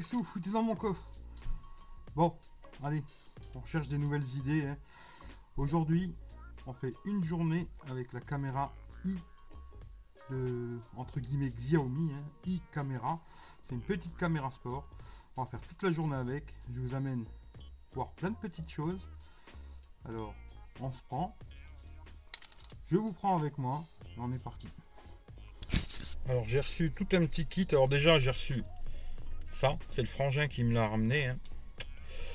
que vous foutez dans mon coffre Bon, allez, on cherche des nouvelles idées. hein. Aujourd'hui, on fait une journée avec la caméra i de entre guillemets Xiaomi, hein, i caméra. C'est une petite caméra sport. On va faire toute la journée avec. Je vous amène voir plein de petites choses. Alors, on se prend. Je vous prends avec moi. On est parti. Alors j'ai reçu tout un petit kit. Alors déjà j'ai reçu ça. C'est le frangin qui me l'a ramené. hein.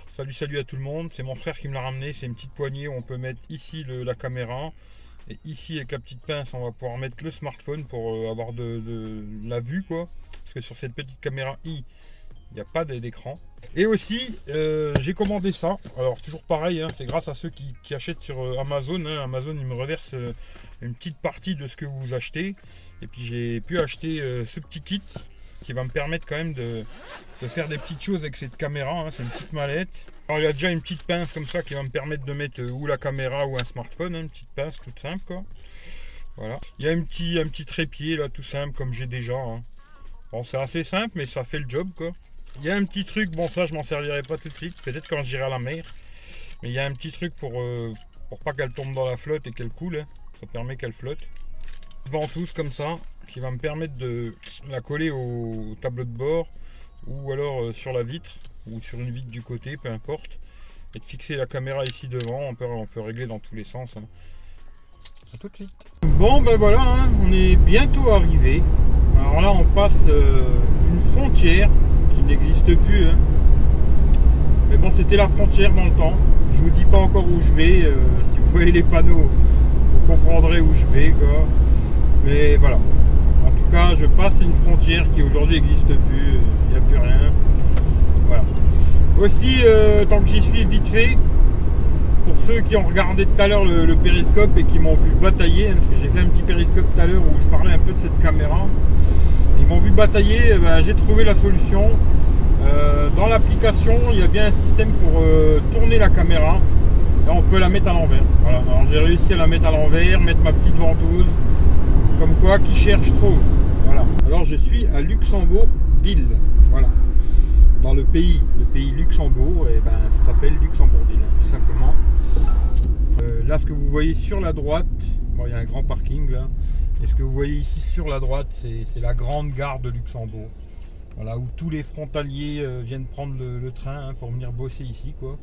Salut salut à tout le monde. C'est mon frère qui me l'a ramené. C'est une petite poignée où on peut mettre ici la caméra. Et ici avec la petite pince on va pouvoir mettre le smartphone pour euh, avoir de, la vue quoi. Parce que sur cette petite caméra i il n'y a pas d'écran. Et aussi, euh, j'ai commandé ça. Alors toujours pareil, hein, c'est grâce à ceux qui, achètent sur euh, Amazon. hein. Amazon, il me reverse une petite partie de ce que vous achetez. Et puis j'ai pu acheter ce petit kit qui va me permettre quand même de, faire des petites choses avec cette caméra. hein. C'est une petite mallette. Alors il y a déjà une petite pince comme ça qui va me permettre de mettre euh, ou la caméra ou un smartphone. hein, Une petite pince toute simple quoi. Voilà. Il y a un petit, un petit trépied là tout simple comme j'ai déjà. hein. Bon c'est assez simple mais ça fait le job quoi. Il y a un petit truc, bon ça je m'en servirai pas tout de suite, peut-être quand j'irai à la mer. Mais il y a un petit truc pour, euh, pour pas qu'elle tombe dans la flotte et qu'elle coule. Ça permet qu'elle flotte. Ventouse comme ça, qui va me permettre de la coller au tableau de bord ou alors euh, sur la vitre ou sur une vitre du côté, peu importe. Et de fixer la caméra ici devant, on peut, on peut régler dans tous les sens. hein. Tout de suite. Bon ben voilà, hein, on est bientôt arrivé. Alors là on passe euh, une frontière qui n'existe plus. hein. Mais bon c'était la frontière dans le temps. Je vous dis pas encore où je vais. euh, si vous voyez les panneaux, vous comprendrez où je vais. Quoi. Mais voilà. Cas je passe une frontière qui aujourd'hui n'existe plus. Il n'y a plus rien. Voilà. Aussi, euh, tant que j'y suis vite fait, pour ceux qui ont regardé tout à l'heure le, périscope et qui m'ont vu batailler, hein, parce que j'ai fait un petit périscope tout à l'heure où je parlais un peu de cette caméra, ils m'ont vu batailler, eh ben, j'ai trouvé la solution. Euh, dans l'application, il y a bien un système pour euh, tourner la caméra. Là, on peut la mettre à l'envers. J'ai réussi à la mettre à l'envers, mettre ma petite ventouse. Comme quoi, qui cherche trop. Alors je suis à Luxembourg ville. Voilà. Dans le pays, le pays Luxembourg, et ben ça s'appelle Luxembourgville, hein, tout simplement. Euh, là, ce que vous voyez sur la droite, bon, il y a un grand parking là. Et ce que vous voyez ici sur la droite, c'est la grande gare de Luxembourg. Voilà, où tous les frontaliers euh, viennent prendre le, le train hein, pour venir bosser ici. Quoi.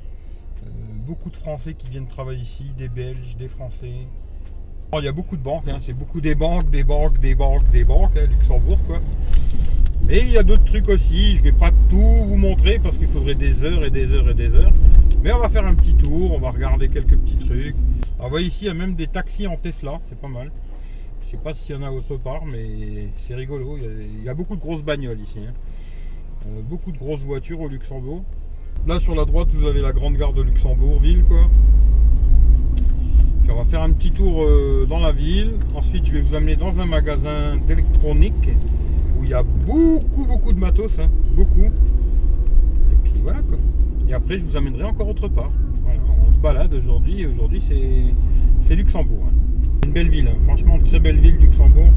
Euh, beaucoup de Français qui viennent travailler ici, des Belges, des Français. Il y a beaucoup de banques, hein, c'est beaucoup des banques, des banques, des banques, des banques, hein, Luxembourg. Quoi. Mais il y a d'autres trucs aussi, je vais pas tout vous montrer parce qu'il faudrait des heures et des heures et des heures. Mais on va faire un petit tour, on va regarder quelques petits trucs. Vous voyez ici, il y a même des taxis en Tesla, c'est pas mal. Je sais pas s'il y en a autre part, mais c'est rigolo. Il y, a, il y a beaucoup de grosses bagnoles ici. hein. Euh, beaucoup de grosses voitures au Luxembourg. Là sur la droite, vous avez la grande gare de Luxembourg, ville quoi. On va faire un petit tour euh, dans la ville. Ensuite, je vais vous amener dans un magasin d'électronique où il y a beaucoup, beaucoup de matos, hein, beaucoup. Et puis voilà quoi. Et après, je vous amènerai encore autre part. On se balade aujourd'hui. Aujourd'hui, c'est c'est Luxembourg. hein. Une belle ville, hein. franchement, très belle ville, Luxembourg.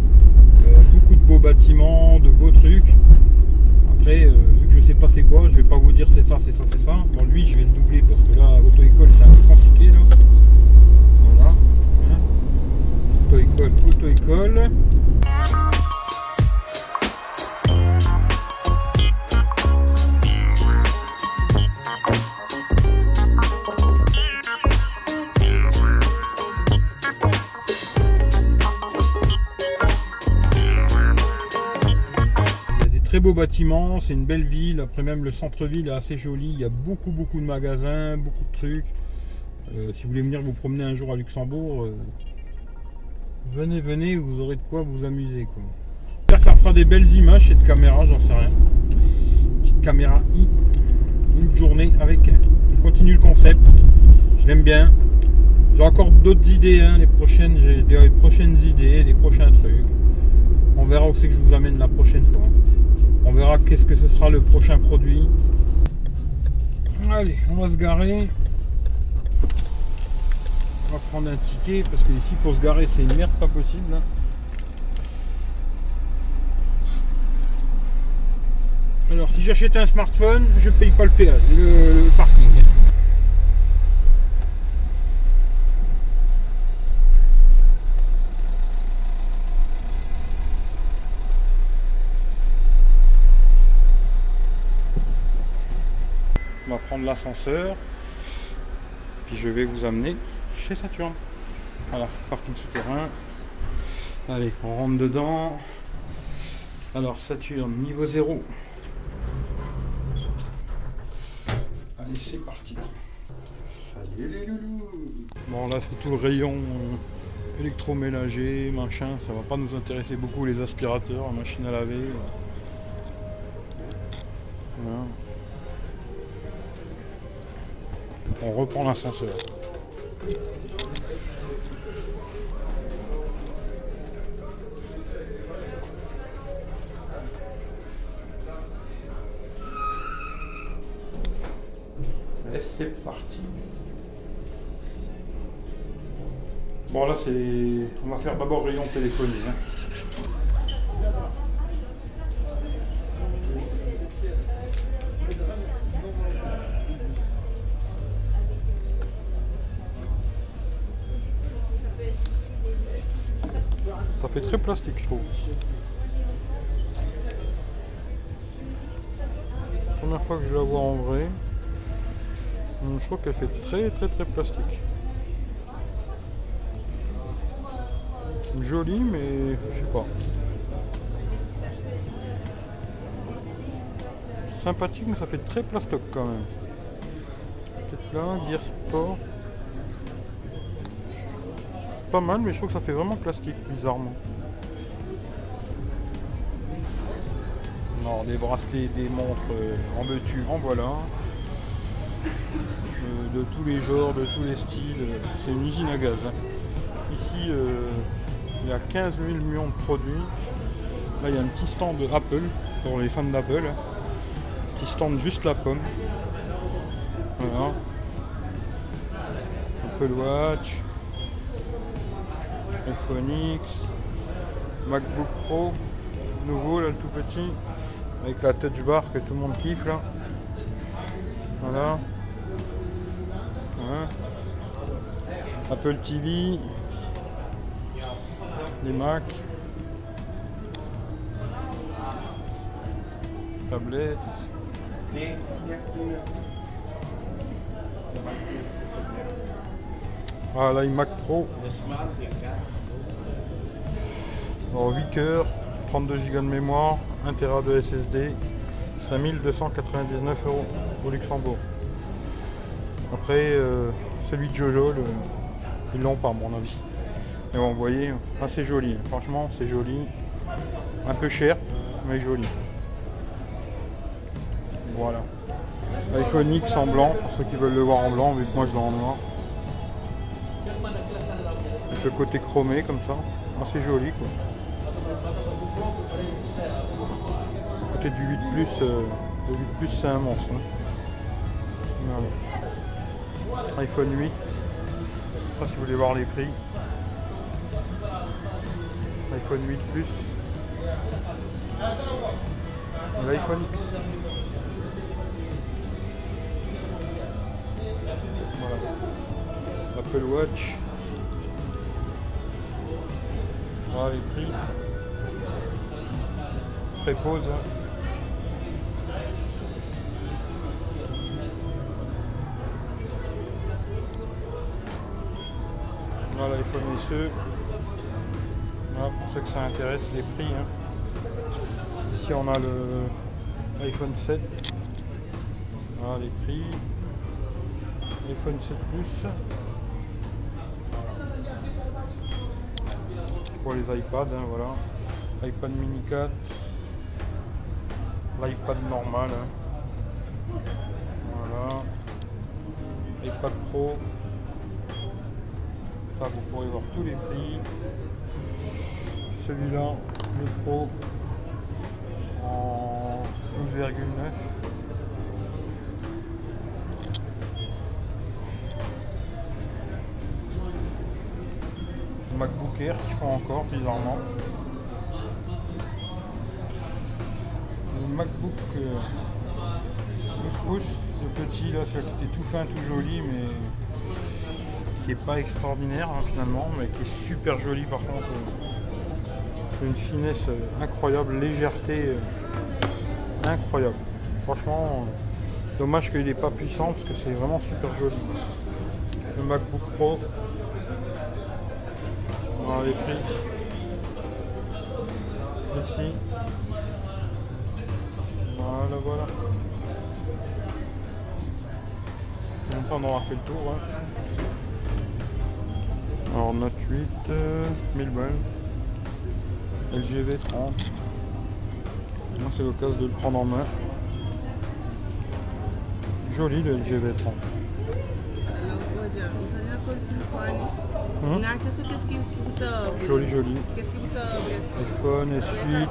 Euh, beaucoup de beaux bâtiments, de beaux trucs. Après, euh, vu que je sais pas c'est quoi, je vais pas vous dire c'est ça, c'est ça, c'est ça. Bon, lui, je vais le doubler parce que là, auto-école, c'est un peu compliqué là. Auto-école, auto-école. Très beaux bâtiments, c'est une belle ville. Après même le centre-ville est assez joli. Il y a beaucoup beaucoup de magasins, beaucoup de trucs. Euh, si vous voulez venir vous promener un jour à Luxembourg, euh, venez, venez, vous aurez de quoi vous amuser. Quoi. Ça fera des belles images cette caméra, j'en sais rien. Petite caméra i, une journée avec. On continue le concept. Je l'aime bien. J'ai encore d'autres idées, hein, les prochaines, j'ai des prochaines idées, des prochains trucs. On verra où c'est que je vous amène la prochaine fois. On verra qu'est-ce que ce sera le prochain produit. Allez, on va se garer. On va prendre un ticket parce que ici pour se garer c'est une merde pas possible. là. Alors si j'achète un smartphone, je paye pas le péage, le, le parking. On va prendre l'ascenseur, puis je vais vous amener chez Saturne. Voilà, parking souterrain. Allez, on rentre dedans. Alors Saturne, niveau 0. Allez, c'est parti. Salut les loulous Bon là c'est tout le rayon électroménager, machin, ça va pas nous intéresser beaucoup les aspirateurs, machine à laver. On reprend l'ascenseur. Et c'est parti. Bon là c'est. On va faire d'abord rayon téléphonie. hein. Ça fait très plastique je trouve. Première fois que je la vois en vrai. Hum, Je trouve qu'elle fait très très très plastique. Jolie mais je sais pas. Sympathique mais ça fait très plastoc quand même. Peut-être là, Gear Sport. Pas mal mais je trouve que ça fait vraiment plastique bizarrement. Non, des bracelets, des montres, euh, en veux-tu, en voilà. Euh, de tous les genres, de tous les styles. euh, C'est une usine à gaz. hein. Ici, il y a 15 000 millions de produits. Là, il y a un petit stand Apple pour les fans d'Apple. Petit stand juste la pomme. Voilà. Apple Watch. iPhone X. MacBook Pro. Nouveau, là, le tout petit. Avec la touch bar que tout le monde kiffe, là. Voilà. Hein. Apple TV. Les Mac. Tablette. Voilà l'iMac Pro. En 8 cœurs, 32 Go de mémoire, 1 Tera de SSD, 5299 euros au Luxembourg. Après, euh, celui de Jojo, ils l'ont pas à mon avis. Mais bon, vous voyez, assez joli. Franchement, c'est joli. Un peu cher, mais joli. Voilà. iPhone X en blanc, pour ceux qui veulent le voir en blanc, vu que moi je l'ai en noir. Le côté chromé comme ça. Assez joli quoi. Côté du 8 plus, euh, le 8 plus c'est monstre. hein. IPhone 8. Ça si vous voulez voir les prix. iPhone 8 plus. L'iPhone X. Voilà. Apple Watch. Voilà les prix. Prépose. hein. Voilà l'iPhone SE. Voilà, pour ceux que ça intéresse, les prix. hein. Ici on a le iPhone 7. Voilà les prix. iPhone 7 Plus. Les iPads, hein, voilà. iPad mini 4. L'iPad normal. hein. Voilà. iPad Pro. Ça vous pourrez voir tous les prix. Celui-là, le Pro en 12,9. Qui font encore bizarrement. Le MacBook euh, 12 pouces, le petit là, celui qui tout fin, tout joli, mais qui est pas extraordinaire hein, finalement, mais qui est super joli par contre. euh, une finesse euh, incroyable, légèreté incroyable. Franchement, dommage qu'il n'est pas puissant parce que c'est vraiment super joli. Le MacBook Pro. Voilà les prix. Ici. Voilà, voilà. Comme ça, on aura fait le tour. Alors, Note 8, euh, 1000 balles. LG V30. Là, c'est l'occasion de le prendre en main. Joli le LG V30. Hum, Joli, joli. iPhone S8,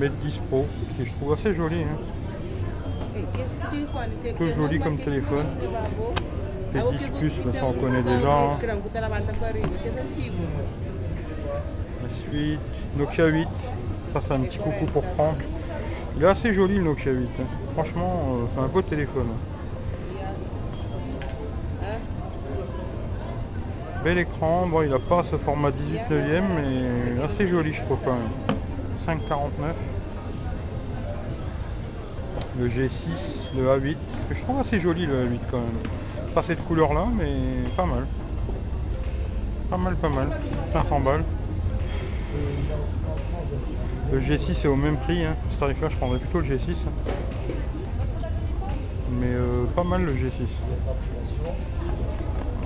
Mate 10 Pro, qui je trouve assez joli. Hein. Tout joli comme téléphone. P10 Plus, mais ça on connaît déjà. hein. S8, Nokia 8. Ça, c'est un petit coucou pour Franck. Il est assez joli le Nokia 8. hein. Franchement, euh, c'est un beau téléphone. Bel écran. Il n'a pas ce format 18 neuvième, mais assez joli, je trouve quand même. 5,49. Le G6, le A8, que je trouve assez joli le A8 quand même. Pas cette couleur là, mais pas mal. Pas mal, pas mal. 500 balles. Le G6 est au même prix. Hein. Ce tarif là, je prendrais plutôt le G6. Mais euh, pas mal le G6.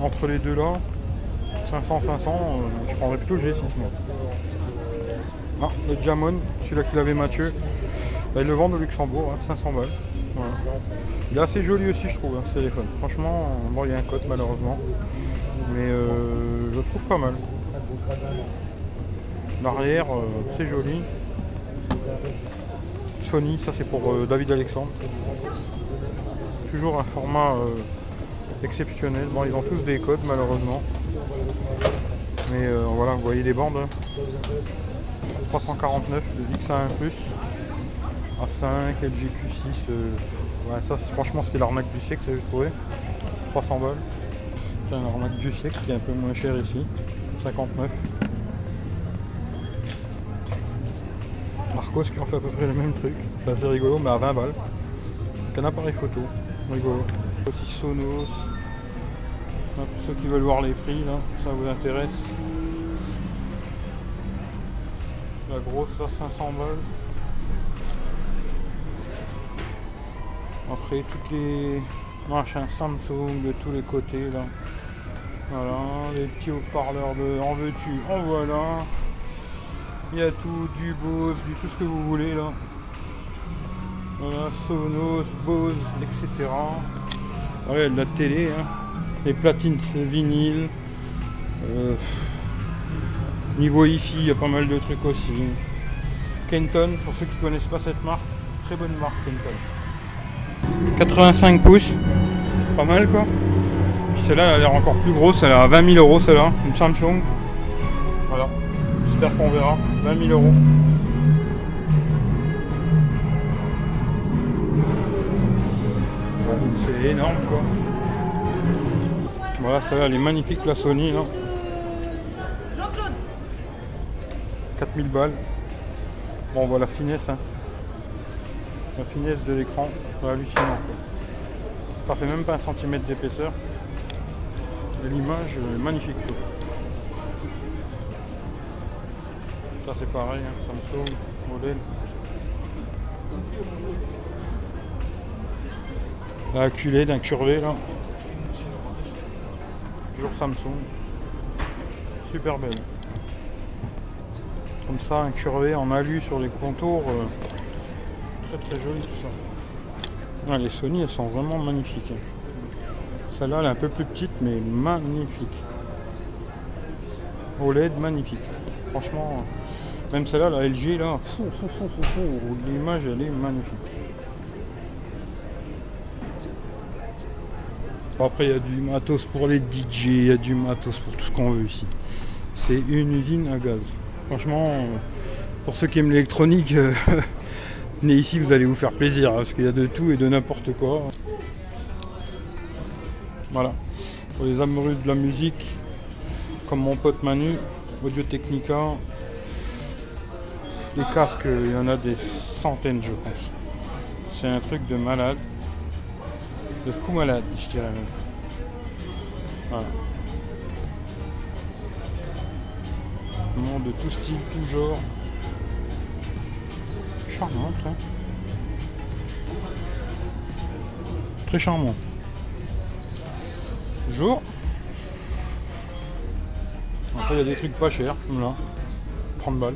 Entre les deux là, 500, 500, euh, je prendrais plutôt le G6 moi. Ah, le Jamon, celui-là qu'il avait Mathieu. Bah, ils le vendent au Luxembourg, hein, 500 balles. Il est assez joli aussi, je trouve, hein, ce téléphone. Franchement, euh, bon, il y a un code malheureusement. Mais euh, je le trouve pas mal. L'arrière, c'est joli. Sony, ça c'est pour David Alexandre. Toujours un format exceptionnel. Bon, ils ont tous des codes malheureusement. Mais euh, voilà, vous voyez les bandes. hein. 349, le X1 Plus. A5, LGQ6. euh, ouais, ça franchement c'était l'arnaque du siècle, ça j'ai trouvé. 300 balles. C'est un arnaque du siècle qui est un peu moins cher ici. 59. Marcos qui en fait à peu près le même truc. C'est assez rigolo, mais à 20 balles. Un appareil photo. Rigolo. Aussi Sonos. Pour ceux qui veulent voir les prix, là, ça vous intéresse. La grosse à 500 balles. Après toutes les machins Samsung de tous les côtés là. Voilà, les petits haut-parleurs de en veux-tu, en voilà. Il y a tout, du Bose, du tout ce que vous voulez là. Voilà, Sonos, Bose, etc. Ouais, de la télé, hein. Les platines vinyle. Euh, niveau hi-fi, il y a pas mal de trucs aussi. Kenton, pour ceux qui connaissent pas cette marque, très bonne marque Kenton. 85 pouces, pas mal quoi. Celle-là elle a l'air encore plus grosse, elle a 20 000 euros celle-là, une Samsung. Voilà, j'espère qu'on verra. 20 000 euros. C'est énorme quoi. Voilà, celle-là elle est magnifique la Sony là. 4000 balles. Bon, on voit la finesse. hein. La finesse de l'écran, c'est hallucinant. quoi. Ça fait même pas un centimètre d'épaisseur. Et l'image est magnifique. quoi. Ça c'est pareil, hein, Samsung, modèle. La QLED, un curvé là. Toujours. Super belle. Comme ça, un curvé en alu sur les contours. euh, très très joli tout ça. Ah, les Sony, elles sont vraiment magnifiques. hein. Celle-là, elle est un peu plus petite, mais magnifique. OLED, magnifique. Franchement, même celle-là, la LG, là, l'image, elle est magnifique. Après, il y a du matos pour les DJ, il y a du matos pour tout ce qu'on veut ici. C'est une usine à gaz. Franchement, pour ceux qui aiment l'électronique, euh, venez ici, vous allez vous faire plaisir, hein, parce qu'il y a de tout et de n'importe quoi. Voilà. Pour les amoureux de la musique, comme mon pote Manu, Audio Technica, les casques, il y en a des centaines, je pense. C'est un truc de malade. De fou malade, je dirais même. Voilà. de tout style, tout genre. Charmante. Très charmant. Jour. Après il y a des trucs pas chers, comme là. 30 balles.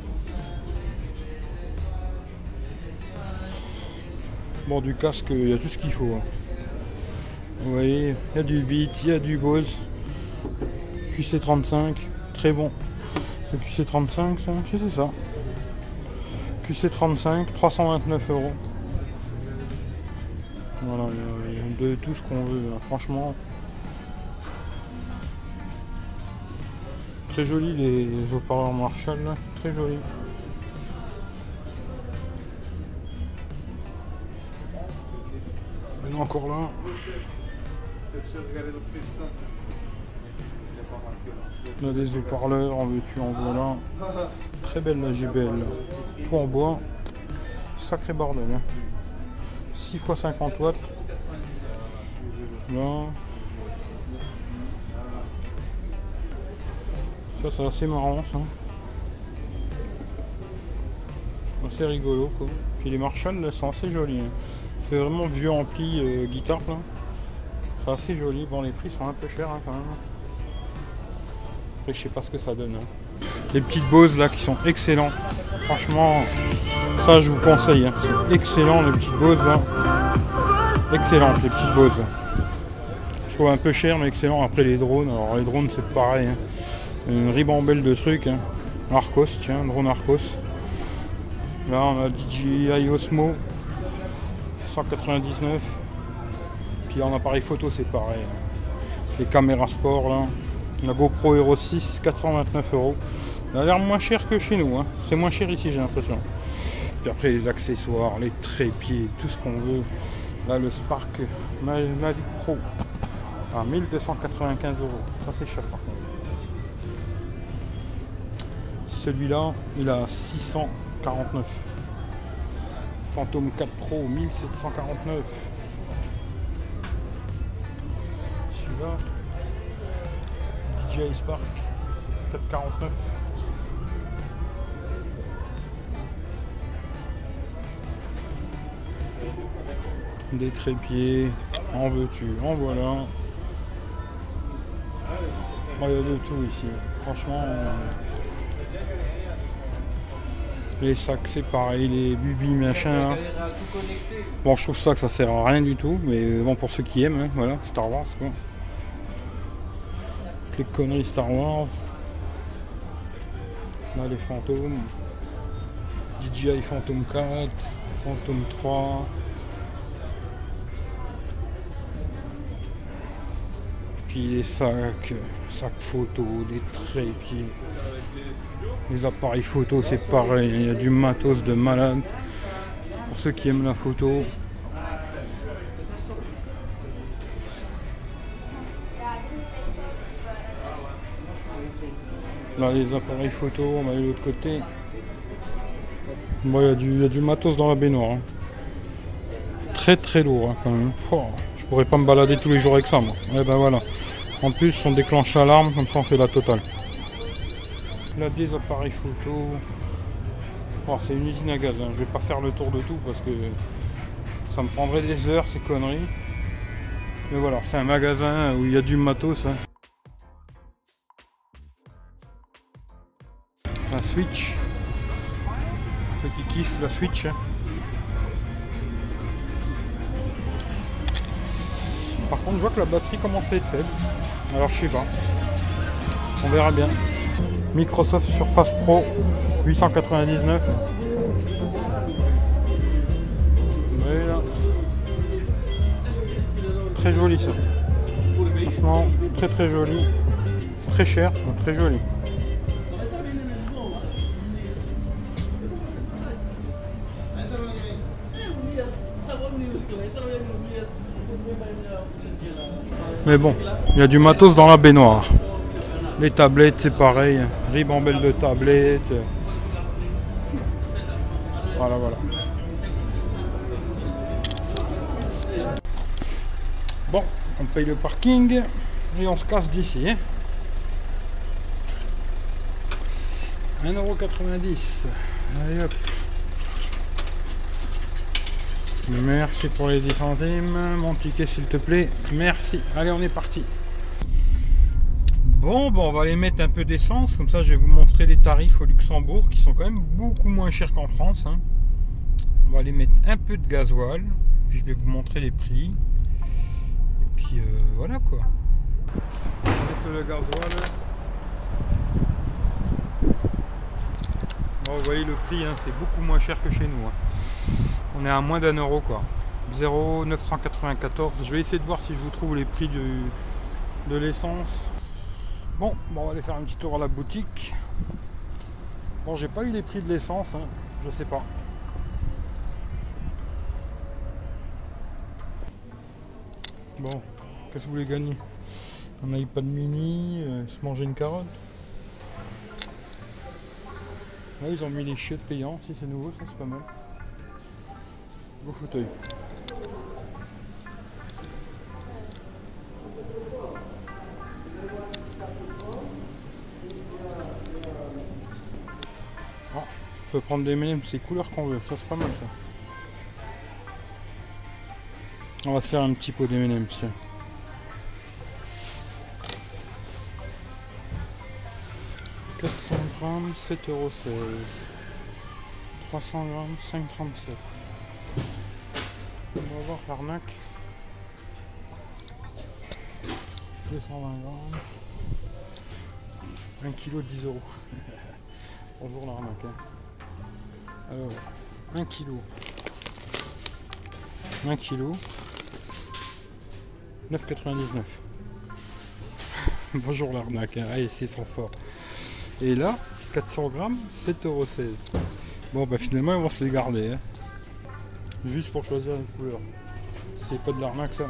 Bon du casque, il y a tout ce qu'il faut. Hein. Vous voyez, il y a du Beat, il y a du Bose. QC35, très bon. Le QC35, c'est ça. QC35, 329 euros. Voilà, de tout ce qu'on veut, hein. franchement. Très joli les haut-parleurs Marshall, très joli. encore là. On a des haut-parleurs, en veux-tu, en voilà. Très belle la JBL. Tout en bois. Sacré bordel. 6 x 50 watts. Là. Ça c'est assez marrant ça. Assez rigolo quoi. Puis les Marshall là, sont assez jolis. Hein. C'est vraiment vieux ampli euh, guitare là. C'est assez joli. Bon les prix sont un peu chers hein, quand même je sais pas ce que ça donne. Hein. Les petites Bose là qui sont excellents. Franchement, ça je vous conseille. Hein. excellent les petites Bose là. Excellentes les petites Bose. Je trouve un peu cher mais excellent. Après les drones, alors les drones c'est pareil. Une ribambelle de trucs. Arcos, tiens, drone Arcos. Là on a DJI Osmo 199. En appareil photo c'est pareil. Les caméras sport là. La GoPro Hero 6, 429 euros. Elle a l'air moins cher que chez nous. Hein. C'est moins cher ici, j'ai l'impression. Puis après, les accessoires, les trépieds, tout ce qu'on veut. Là, le Spark Mavic Pro à 1295 euros. Ça, c'est cher par contre. Celui-là, il a 649. Phantom 4 Pro, 1749. DJI Spark 449. Des trépieds, en veux-tu, en voilà. Il y a de tout ici. Franchement, les sacs c'est pareil, les bubis machin. Bon, je trouve ça que ça sert à rien du tout, mais bon pour ceux qui aiment, hein, voilà, Star Wars quoi les conneries Star Wars. Là les fantômes. DJI Phantom 4, Phantom 3. Puis les sacs, sacs photo, des trépieds. Les appareils photo c'est pareil, il y a du matos de malade. Pour ceux qui aiment la photo, Là, les appareils photo, on aller de l'autre côté. Il y, a du matos dans la baignoire. Hein. Très très lourd hein, quand même. Oh, je pourrais pas me balader tous les jours avec ça. Moi. Eh ben. En plus, on déclenche l'alarme, comme ça on fait la totale. Là, des appareils photo. Oh, c'est une usine à gaz. Hein. Je vais pas faire le tour de tout parce que ça me prendrait des heures ces conneries. Mais voilà, c'est un magasin où il y a du matos. La Switch. Ceux qui kiffent la Switch. Hein. Par contre, je vois que la batterie commence à être faible. Alors, je sais pas. On verra bien. Microsoft Surface Pro 899. Très joli ça. Franchement, très très joli. Très cher, très joli. Mais bon, il y a du matos dans la baignoire. Les tablettes, c'est pareil. Ribambelle de tablettes. Voilà, voilà. Bon, on paye le parking et on se casse d'ici. Hein 1,90€. Allez hop. Merci pour les 10 centimes. Mon ticket s'il te plaît. Merci. Allez, on est parti. Bon, bon, on va aller mettre un peu d'essence. Comme ça, je vais vous montrer les tarifs au Luxembourg qui sont quand même beaucoup moins chers qu'en France. hein. On va aller mettre un peu de gasoil. Puis je vais vous montrer les prix. Et puis euh, voilà quoi. On va mettre le gasoil. Vous voyez le prix, hein, c'est beaucoup moins cher que chez nous. hein. On est à moins d'un euro quoi. 0,994. Je vais essayer de voir si je vous trouve les prix du- de l'essence. Bon, bon, on va aller faire un petit tour à la boutique. Bon, j'ai pas eu les prix de l'essence, hein, je sais pas. Bon, qu'est-ce que vous voulez gagner? Un iPad mini, euh, se manger une carotte? Là, ils ont mis les chiottes payants, si c'est nouveau, ça c'est pas mal. Beau fauteuil. Ah, on peut prendre des M&M, c'est couleurs qu'on veut, ça c'est pas mal ça. On va se faire un petit pot d'M&M, tiens. « 400 grammes, 7,16 euros. 300 grammes, 5,37. Va voir l'arnaque. 220 grammes. 1 kg 10 euros. Bonjour l'arnaque. hein. Alors, 1 kg. 1 kg. 9,99. Bonjour l'arnaque. hein. Allez, c'est sans fort. Et là, 400 grammes, 7,16€. Bon, bah finalement, ils vont se les garder. hein. Juste pour choisir une couleur. C'est pas de l'arnaque ça.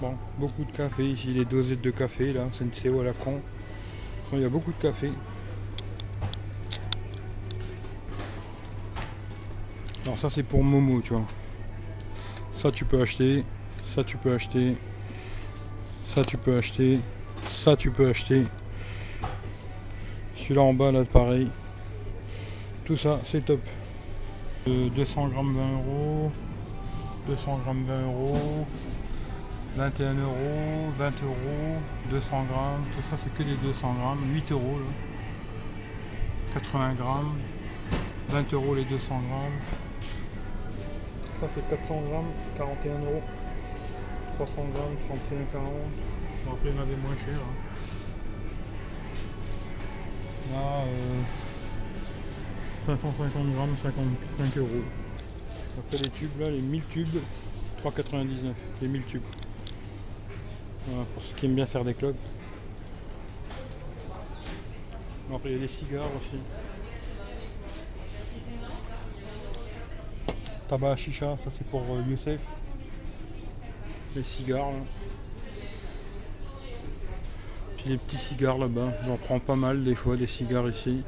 Bon, beaucoup de café ici, les dosettes de café là, c'est une à la con. Il y a beaucoup de café. Alors ça c'est pour Momo, tu vois. Ça tu peux acheter, ça tu peux acheter, ça tu peux acheter, ça tu peux acheter. Celui-là en bas là pareil. Tout ça c'est top. Euh, 200 grammes 20 euros. 200 grammes 20 euros. 21 euros, 20 euros, 200 grammes, tout ça c'est que des 200 grammes, 8 euros là. 80 grammes, 20 euros les 200 grammes. Ça c'est 400 grammes, 41 euros. 300 grammes, 31, 40. Je me rappelle, il y en avait moins cher. hein. Là, euh, 550 grammes, 55 euros. Après les tubes là, les 1000 tubes, 3,99 les 1000 tubes. Pour ceux qui aiment bien faire des clubs. Après il y a des cigares aussi. Tabac à chicha, ça c'est pour euh, Youssef. Les cigares. Puis les petits cigares là-bas, j'en prends pas mal des fois des cigares ici.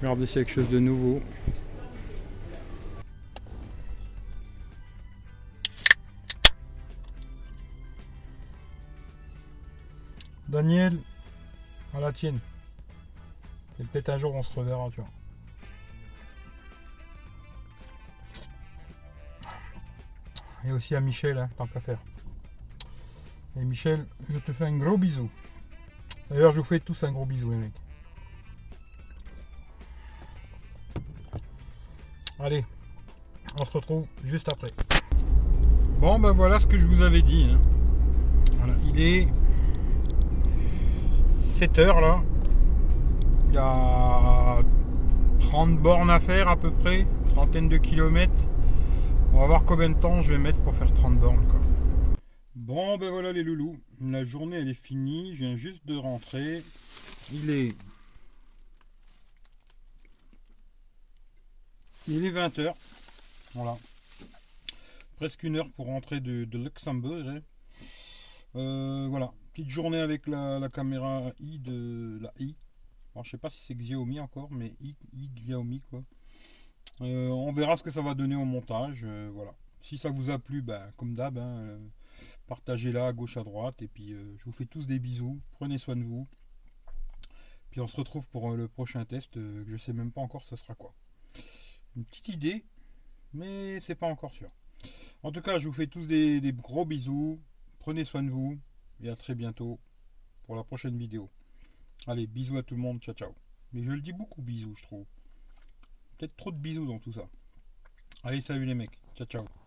Regardez c'est quelque chose de nouveau. Daniel, à la tienne. Et peut-être un jour on se reverra, tu vois. Et aussi à Michel, hein, tant qu'à faire. Et Michel, je te fais un gros bisou. D'ailleurs, je vous fais tous un gros bisou, les mecs. Allez, on se retrouve juste après. Bon, ben voilà ce que je vous avais dit. hein. Il est 7 heures là. Il y a 30 bornes à faire à peu près, trentaine de kilomètres. On va voir combien de temps je vais mettre pour faire 30 bornes quoi. Bon ben voilà les loulous, la journée elle est finie, je viens juste de rentrer. Il est Il est 20h. Voilà. presque une heure pour rentrer de, Luxembourg. Hein. Euh, voilà, petite journée avec la, caméra i de la i. Je je sais pas si c'est Xiaomi encore, mais i, Xiaomi quoi. Euh, on verra ce que ça va donner au montage. Euh, voilà. Si ça vous a plu, ben, comme d'hab, hein, partagez-la à gauche à droite. Et puis je vous fais tous des bisous. Prenez soin de vous. Puis on se retrouve pour le prochain test. que je sais même pas encore ça sera quoi. Petite idée, mais c'est pas encore sûr. En tout cas, je vous fais tous des, gros bisous. Prenez soin de vous et à très bientôt pour la prochaine vidéo. Allez, bisous à tout le monde, ciao ciao. Mais je le dis beaucoup bisous, je trouve. Peut-être trop de bisous dans tout ça. Allez, salut les mecs, ciao ciao.